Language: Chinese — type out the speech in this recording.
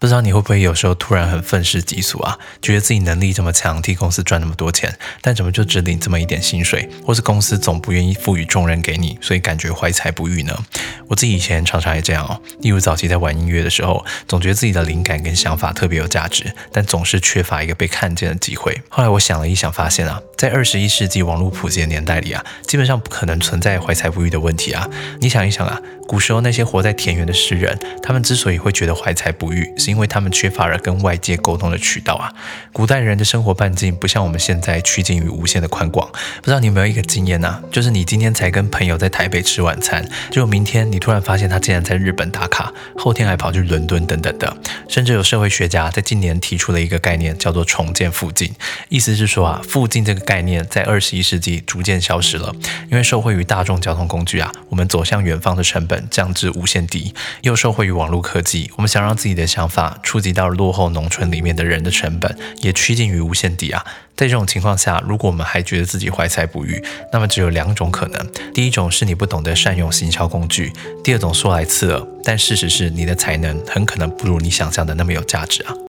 不知道你会不会有时候突然很愤世嫉俗啊？觉得自己能力这么强，替公司赚那么多钱，但怎么就只领这么一点薪水？或是公司总不愿意赋予重任给你，所以感觉怀才不遇呢？我自己以前常常也这样哦。例如早期在玩音乐的时候，总觉得自己的灵感跟想法特别有价值，但总是缺乏一个被看见的机会。后来我想了一想，发现啊，在二十一世纪网络普及的年代里啊，基本上不可能存在怀才不遇的问题啊。你想一想啊。古时候那些活在田园的诗人，他们之所以会觉得怀才不遇，是因为他们缺乏了跟外界沟通的渠道啊。古代人的生活半径不像我们现在趋近于无限的宽广。不知道你有没有一个经验呢？就是你今天才跟朋友在台北吃晚餐，结果明天你突然发现他竟然在日本打卡，后天还跑去伦敦等等的。甚至有社会学家在近年提出了一个概念，叫做重建附近，意思是说啊，附近这个概念在二十一世纪逐渐消失了，因为受惠于大众交通工具啊，我们走向远方的成本。降至无限低，又受惠于网络科技，我们想让自己的想法法触及到落后农村里面的人的成本，也趋近于无限低啊。在这种情况下，如果我们还觉得自己怀才不遇，那么只有两种可能：第一种是你不懂得善用行销工具；第二种说来刺耳，但事实是你的才能很可能不如你想象的那么有价值啊。